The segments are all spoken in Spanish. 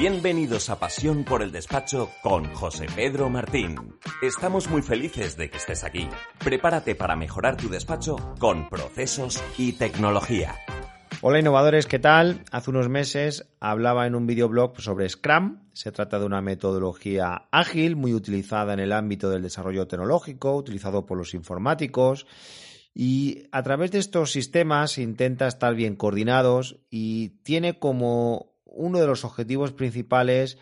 Bienvenidos a Pasión por el Despacho con José Pedro Martín. Estamos muy felices de que estés aquí. Prepárate para mejorar tu despacho con procesos y tecnología. Hola innovadores, ¿qué tal? Hace unos meses hablaba en un videoblog sobre Scrum. Se trata de una metodología ágil, muy utilizada en el ámbito del desarrollo tecnológico, utilizado por los informáticos. Y a través de estos sistemas intenta estar bien coordinados y tiene como uno de los objetivos principales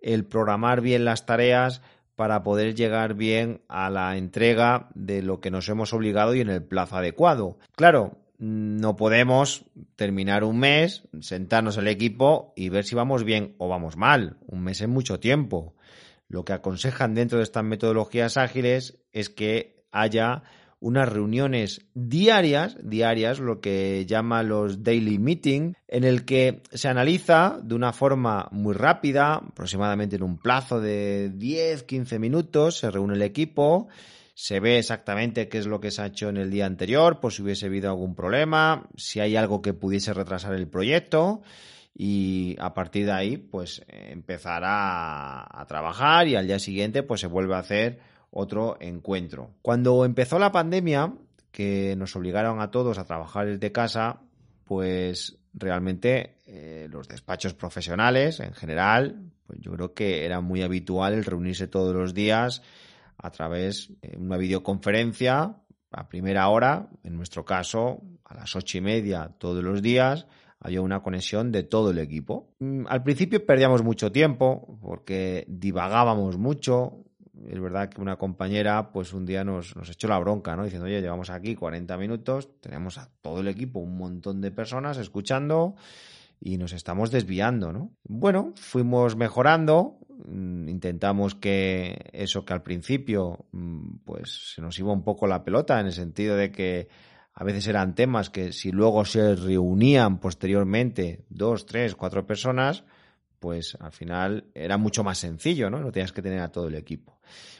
el programar bien las tareas para poder llegar bien a la entrega de lo que nos hemos obligado y en el plazo adecuado. Claro, no podemos terminar un mes, sentarnos el equipo y ver si vamos bien o vamos mal. Un mes es mucho tiempo. Lo que aconsejan dentro de estas metodologías ágiles es que haya unas reuniones diarias, diarias, lo que llama los daily meeting, en el que se analiza de una forma muy rápida, aproximadamente en un plazo de 10-15 minutos, se reúne el equipo, se ve exactamente qué es lo que se ha hecho en el día anterior, por si hubiese habido algún problema, si hay algo que pudiese retrasar el proyecto y a partir de ahí pues empezar a, a trabajar y al día siguiente pues se vuelve a hacer otro encuentro. Cuando empezó la pandemia, que nos obligaron a todos a trabajar desde casa, pues realmente eh, los despachos profesionales en general, pues yo creo que era muy habitual el reunirse todos los días a través de una videoconferencia a primera hora, en nuestro caso a las ocho y media todos los días, había una conexión de todo el equipo. Mm, al principio perdíamos mucho tiempo porque divagábamos mucho, es verdad que una compañera, pues un día nos, nos echó la bronca, ¿no? Diciendo, oye, llevamos aquí 40 minutos, tenemos a todo el equipo, un montón de personas escuchando y nos estamos desviando, ¿no? Bueno, fuimos mejorando, mm, intentamos que eso que al principio, mm, pues se nos iba un poco la pelota en el sentido de que a veces eran temas que si luego se reunían posteriormente dos, tres, cuatro personas, pues al final era mucho más sencillo, ¿no? No tenías que tener a todo el equipo.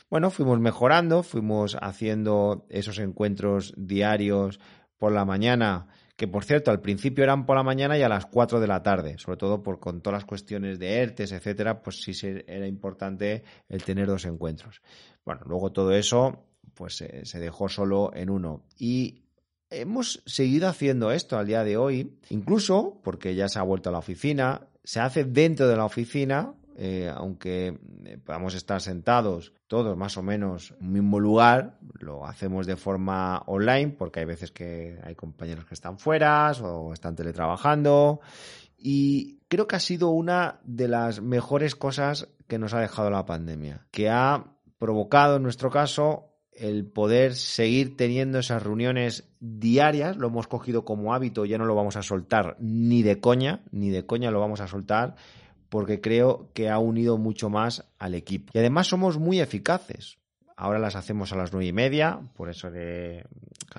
Bueno, fuimos mejorando, fuimos haciendo esos encuentros diarios por la mañana, que por cierto al principio eran por la mañana y a las 4 de la tarde, sobre todo por con todas las cuestiones de ERTES, etcétera, pues sí era importante el tener dos encuentros. Bueno, luego todo eso pues se dejó solo en uno y hemos seguido haciendo esto al día de hoy, incluso porque ya se ha vuelto a la oficina, se hace dentro de la oficina, eh, aunque eh, podamos estar sentados todos más o menos en un mismo lugar, lo hacemos de forma online porque hay veces que hay compañeros que están fuera o están teletrabajando y creo que ha sido una de las mejores cosas que nos ha dejado la pandemia, que ha provocado en nuestro caso el poder seguir teniendo esas reuniones diarias, lo hemos cogido como hábito, ya no lo vamos a soltar ni de coña, ni de coña lo vamos a soltar, porque creo que ha unido mucho más al equipo. Y además somos muy eficaces. Ahora las hacemos a las nueve y media, por eso que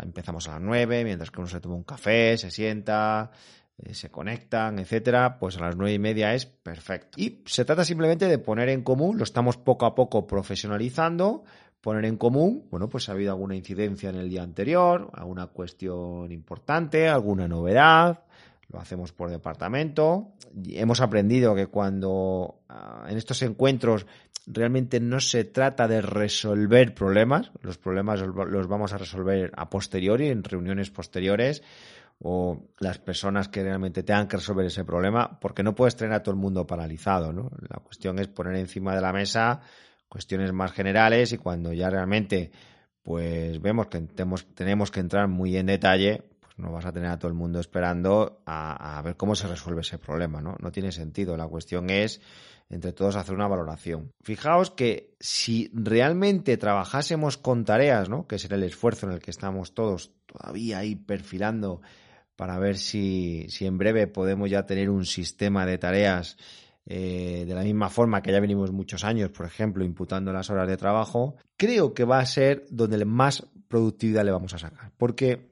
empezamos a las nueve, mientras que uno se toma un café, se sienta, eh, se conectan, etcétera, pues a las nueve y media es perfecto. Y se trata simplemente de poner en común, lo estamos poco a poco profesionalizando, poner en común, bueno, pues ha habido alguna incidencia en el día anterior, alguna cuestión importante, alguna novedad, lo hacemos por departamento. hemos aprendido que cuando ah, en estos encuentros realmente no se trata de resolver problemas, los problemas los vamos a resolver a posteriori, en reuniones posteriores, o las personas que realmente tengan que resolver ese problema, porque no puedes tener a todo el mundo paralizado, ¿no? La cuestión es poner encima de la mesa cuestiones más generales y cuando ya realmente pues vemos que tenemos, tenemos que entrar muy en detalle, pues no vas a tener a todo el mundo esperando a, ver cómo se resuelve ese problema, ¿no? No tiene sentido. La cuestión es entre todos hacer una valoración. Fijaos que si realmente trabajásemos con tareas, ¿no? Que será el esfuerzo en el que estamos todos todavía ahí perfilando para ver si, si en breve podemos ya tener un sistema de tareas eh, de la misma forma que ya venimos muchos años, por ejemplo, imputando las horas de trabajo, creo que va a ser donde más productividad le vamos a sacar. Porque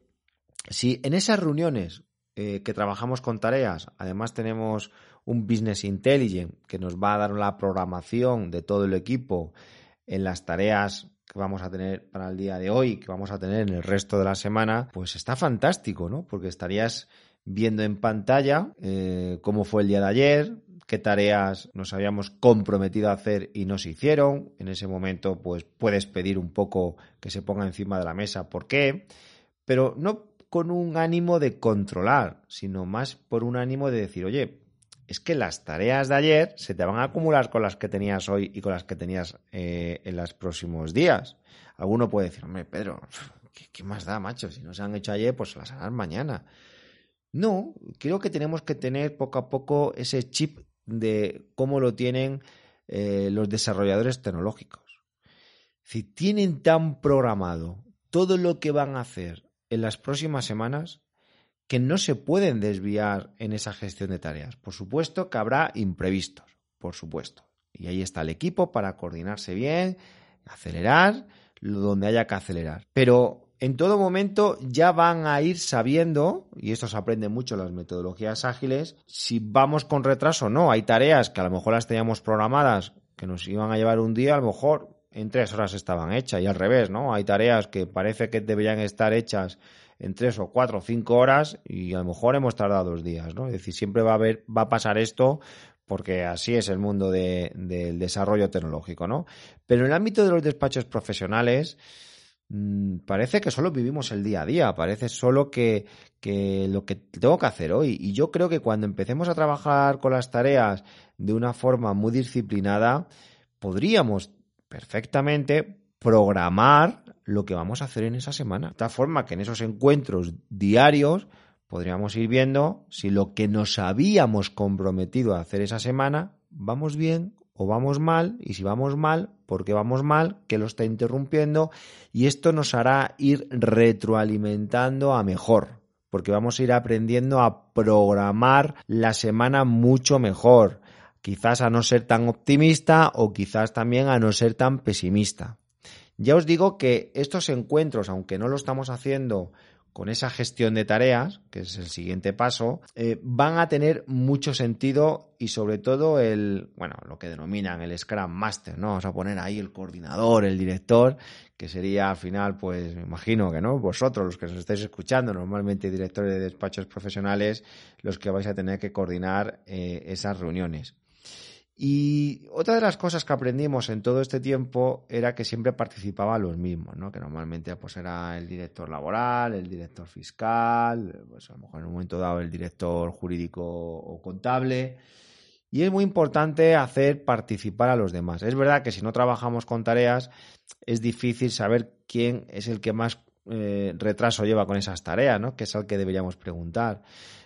si en esas reuniones eh, que trabajamos con tareas, además tenemos un business intelligent que nos va a dar la programación de todo el equipo en las tareas que vamos a tener para el día de hoy, que vamos a tener en el resto de la semana, pues está fantástico, ¿no? Porque estarías viendo en pantalla eh, cómo fue el día de ayer, qué tareas nos habíamos comprometido a hacer y no se hicieron. En ese momento, pues puedes pedir un poco que se ponga encima de la mesa por qué, pero no con un ánimo de controlar, sino más por un ánimo de decir, oye, es que las tareas de ayer se te van a acumular con las que tenías hoy y con las que tenías eh, en los próximos días. Alguno puede decir, hombre, Pedro, ¿qué, más da, macho? Si no se han hecho ayer, pues las harán mañana. No, creo que tenemos que tener poco a poco ese chip de cómo lo tienen eh, los desarrolladores tecnológicos. Si tienen tan programado todo lo que van a hacer en las próximas semanas, que no se pueden desviar en esa gestión de tareas. Por supuesto que habrá imprevistos, por supuesto. Y ahí está el equipo para coordinarse bien, acelerar donde haya que acelerar. Pero en todo momento ya van a ir sabiendo, y esto se aprende mucho en las metodologías ágiles, si vamos con retraso o no. Hay tareas que a lo mejor las teníamos programadas que nos iban a llevar un día, a lo mejor en tres horas estaban hechas y al revés, ¿no? Hay tareas que parece que deberían estar hechas en tres o cuatro o cinco horas y a lo mejor hemos tardado dos días, ¿no? Es decir, siempre va a haber, va a pasar esto porque así es el mundo del desarrollo tecnológico, ¿no? Pero en el ámbito de los despachos profesionales, parece que solo vivimos el día a día, parece solo que, que, lo que tengo que hacer hoy. Y yo creo que cuando empecemos a trabajar con las tareas de una forma muy disciplinada, podríamos perfectamente programar lo que vamos a hacer en esa semana. De tal forma que en esos encuentros diarios podríamos ir viendo si lo que nos habíamos comprometido a hacer esa semana vamos bien o vamos mal, y si vamos mal, ¿por qué vamos mal? ¿Qué lo está interrumpiendo? Y esto nos hará ir retroalimentando a mejor, porque vamos a ir aprendiendo a programar la semana mucho mejor, quizás a no ser tan optimista o quizás también a no ser tan pesimista. Ya os digo que estos encuentros, aunque no lo estamos haciendo con esa gestión de tareas, que es el siguiente paso, eh, van a tener mucho sentido y sobre todo el, bueno, lo que denominan el Scrum Master, ¿no? Vamos a poner ahí el coordinador, el director, que sería al final, pues me imagino que no, vosotros los que nos estáis escuchando, normalmente directores de despachos profesionales, los que vais a tener que coordinar eh, esas reuniones. Y otra de las cosas que aprendimos en todo este tiempo era que siempre participaban los mismos, ¿no? Que normalmente pues era el director laboral, el director fiscal, pues a lo mejor en un momento dado el director jurídico o contable. Y es muy importante hacer participar a los demás. Es verdad que si no trabajamos con tareas es difícil saber quién es el que más eh, retraso lleva con esas tareas, ¿no? Que es al que deberíamos preguntar.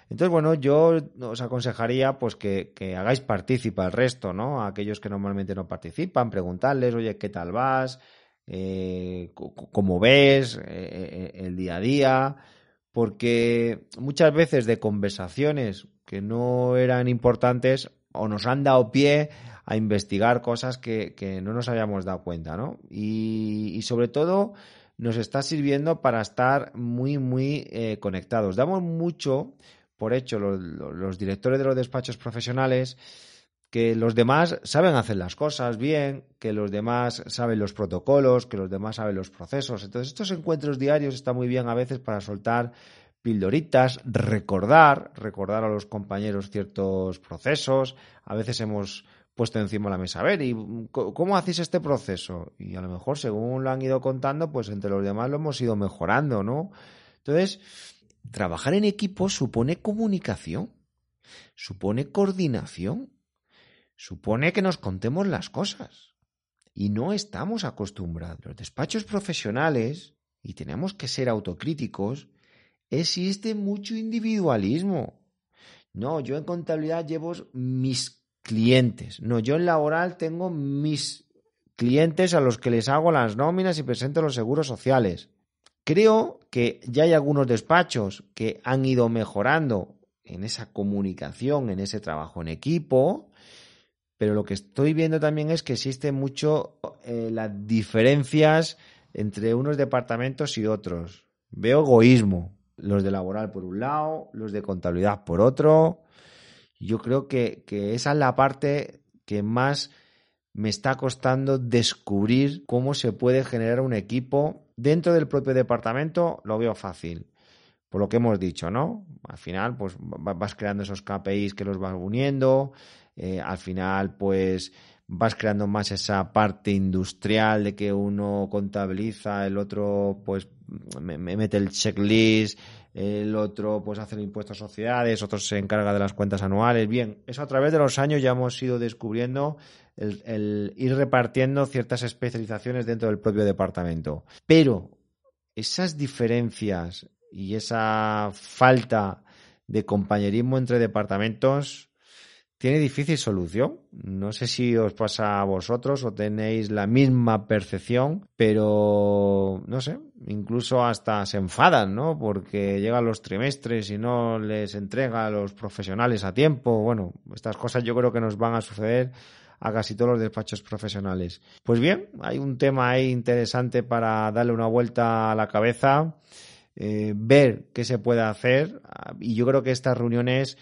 Entonces, bueno, yo os aconsejaría pues que, hagáis partícipa al resto, ¿no? A aquellos que normalmente no participan, preguntarles, oye, ¿qué tal vas? Eh, ¿Cómo ves eh, el día a día? Porque muchas veces de conversaciones que no eran importantes o nos han dado pie a investigar cosas que, no nos habíamos dado cuenta, ¿no? Y, sobre todo nos está sirviendo para estar muy, muy conectados. Damos mucho por hecho los, directores de los despachos profesionales que los demás saben hacer las cosas bien, que los demás saben los protocolos, que los demás saben los procesos. Entonces, estos encuentros diarios están muy bien a veces para soltar pildoritas, recordar, recordar a los compañeros ciertos procesos. A veces hemos puesto encima de la mesa, a ver, ¿y cómo hacéis este proceso? Y a lo mejor, según lo han ido contando, pues entre los demás lo hemos ido mejorando, ¿no? Entonces, Trabajar en equipo supone comunicación, supone coordinación, supone que nos contemos las cosas. Y no estamos acostumbrados. Los despachos profesionales, y tenemos que ser autocríticos, existe mucho individualismo. No, yo en contabilidad llevo mis clientes. No, yo en laboral tengo mis clientes a los que les hago las nóminas y presento los seguros sociales. Creo que ya hay algunos despachos que han ido mejorando en esa comunicación, en ese trabajo en equipo, pero lo que estoy viendo también es que existen mucho eh, las diferencias entre unos departamentos y otros. Veo egoísmo, los de laboral por un lado, los de contabilidad por otro. Yo creo que, que esa es la parte que más me está costando descubrir cómo se puede generar un equipo Dentro del propio departamento lo veo fácil, por lo que hemos dicho, ¿no? Al final, pues vas creando esos KPIs que los vas uniendo, eh, al final, pues vas creando más esa parte industrial de que uno contabiliza, el otro pues me, mete el checklist, el otro pues hace el impuesto a sociedades, otro se encarga de las cuentas anuales. Bien, eso a través de los años ya hemos ido descubriendo el, ir repartiendo ciertas especializaciones dentro del propio departamento. Pero esas diferencias y esa falta de compañerismo entre departamentos tiene difícil solución. No sé si os pasa a vosotros o tenéis la misma percepción, pero no sé, incluso hasta se enfadan, ¿no? Porque llegan los trimestres y no les entrega a los profesionales a tiempo. Bueno, estas cosas yo creo que nos van a suceder a casi todos los despachos profesionales. Pues bien, hay un tema ahí interesante para darle una vuelta a la cabeza, eh, ver qué se puede hacer y yo creo que estas reuniones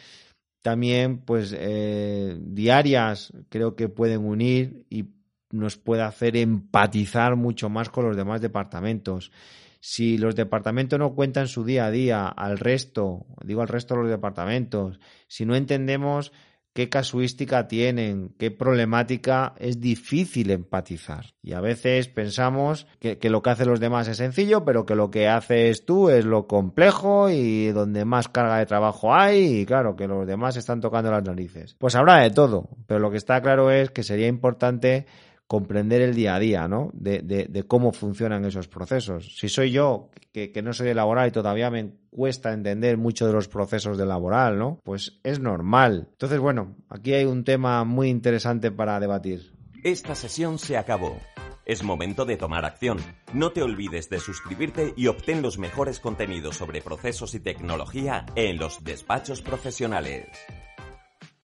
también pues eh, diarias creo que pueden unir y nos puede hacer empatizar mucho más con los demás departamentos. Si los departamentos no cuentan su día a día al resto, digo al resto de los departamentos, si no entendemos qué casuística tienen, qué problemática, es difícil empatizar. Y a veces pensamos que, lo que hacen los demás es sencillo, pero que lo que haces tú es lo complejo y donde más carga de trabajo hay y claro, que los demás están tocando las narices. Pues habrá de todo, pero lo que está claro es que sería importante comprender el día a día, ¿no? De, cómo funcionan esos procesos. Si soy yo, que, que, no soy de laboral y todavía me cuesta entender mucho de los procesos de laboral, ¿no? Pues es normal. Entonces, bueno, aquí hay un tema muy interesante para debatir. Esta sesión se acabó. Es momento de tomar acción. No te olvides de suscribirte y obtén los mejores contenidos sobre procesos y tecnología en los despachos profesionales.